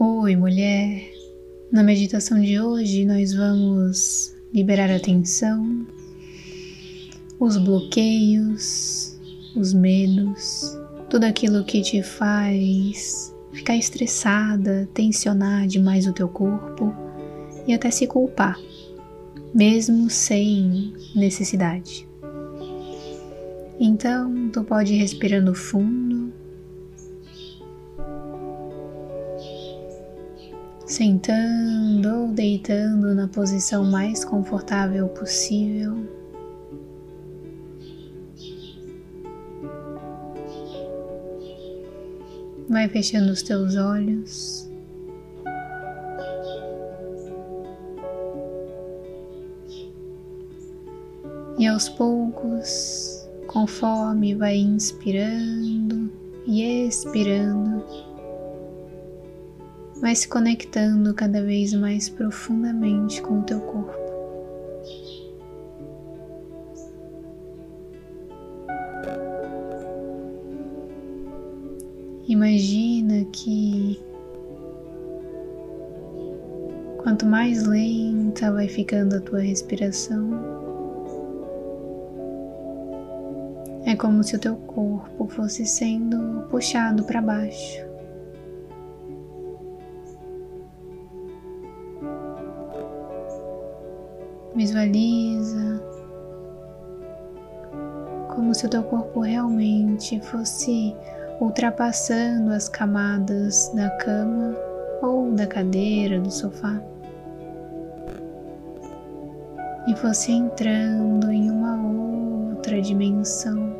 Oi, mulher. Na meditação de hoje, nós vamos liberar a tensão, os bloqueios, os medos, tudo aquilo que te faz ficar estressada, tensionar demais o teu corpo e até se culpar, mesmo sem necessidade. Então, tu pode ir respirando fundo sentando ou deitando na posição mais confortável possível. Vai fechando os teus olhos. E aos poucos, conforme vai inspirando e expirando, vai se conectando cada vez mais profundamente com o teu corpo. Imagina que quanto mais lenta vai ficando a tua respiração, é como se o teu corpo fosse sendo puxado para baixo. Visualiza como se o teu corpo realmente fosse ultrapassando as camadas da cama ou da cadeira, do sofá e fosse entrando em uma outra dimensão.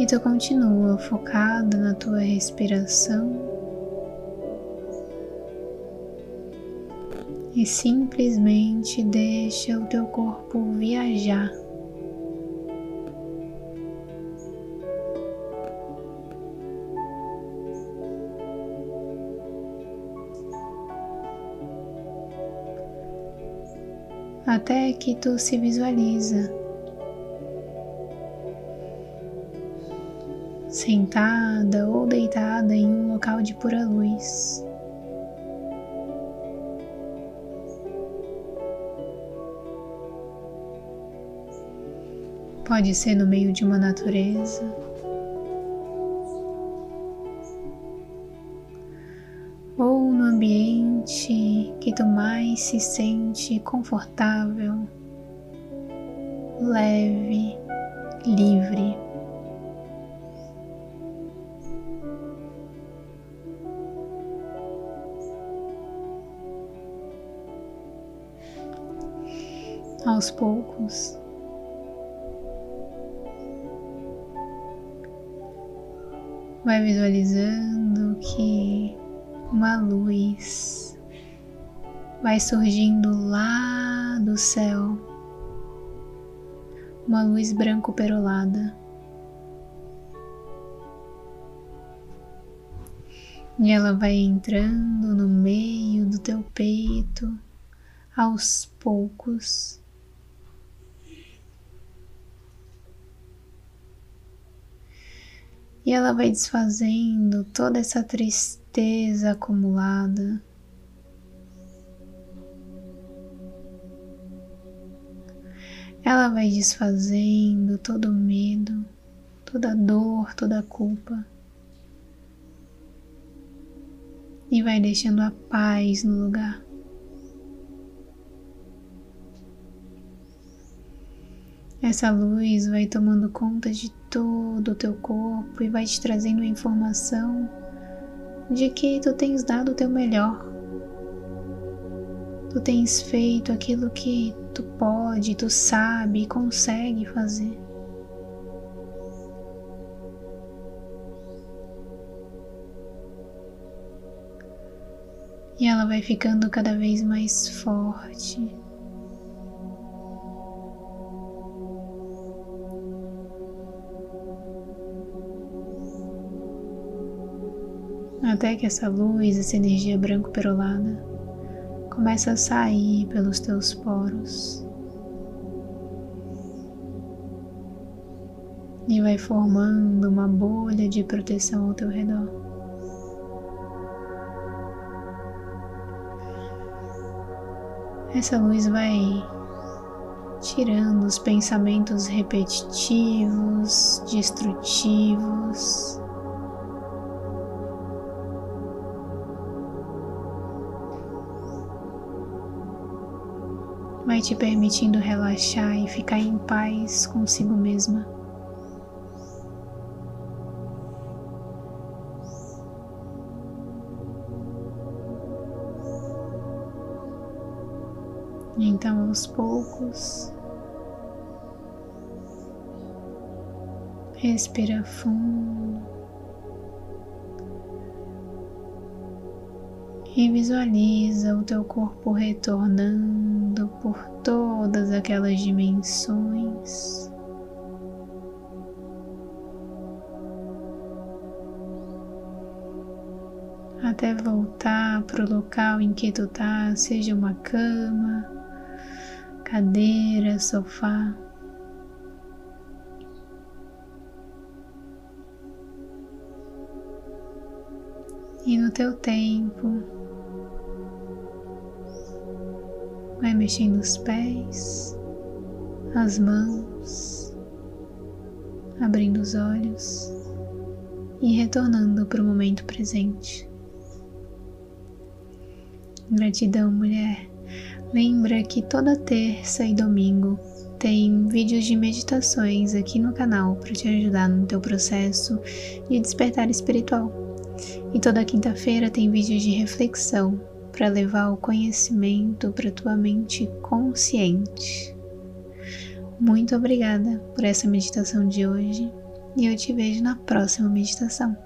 E tu continua focado na tua respiração e simplesmente deixa o teu corpo viajar. Até que tu se visualiza sentada ou deitada em um local de pura luz. Pode ser no meio de uma natureza, ou no ambiente que tu mais se sente confortável, leve, livre. Aos poucos. Vai visualizando que uma luz vai surgindo lá do céu, uma luz branco perolada. E ela vai entrando no meio do teu peito aos poucos. E ela vai desfazendo toda essa tristeza acumulada. Ela vai desfazendo todo o medo, toda a dor, toda a culpa. E vai deixando a paz no lugar. Essa luz vai tomando conta de todo o teu corpo e vai te trazendo a informação de que tu tens dado o teu melhor. Tu tens feito aquilo que tu pode, tu sabe e consegue fazer. E ela vai ficando cada vez mais forte, até que essa luz, essa energia branco perolada, começa a sair pelos teus poros. e vai formando uma bolha de proteção ao teu redor. Essa luz vai tirando os pensamentos repetitivos, destrutivos. Vai te permitindo relaxar e ficar em paz consigo mesma. Então, aos poucos, respira fundo e visualiza o teu corpo retornando por todas aquelas dimensões. Até voltar para o local em que tu tá, seja uma cama, cadeira, sofá. E no teu tempo, vai mexendo os pés, as mãos, abrindo os olhos e retornando para o momento presente. Gratidão, mulher. Lembra que toda terça e domingo tem vídeos de meditações aqui no canal para te ajudar no teu processo de despertar espiritual. E toda quinta-feira tem vídeos de reflexão para levar o conhecimento para tua mente consciente. Muito obrigada por essa meditação de hoje e eu te vejo na próxima meditação.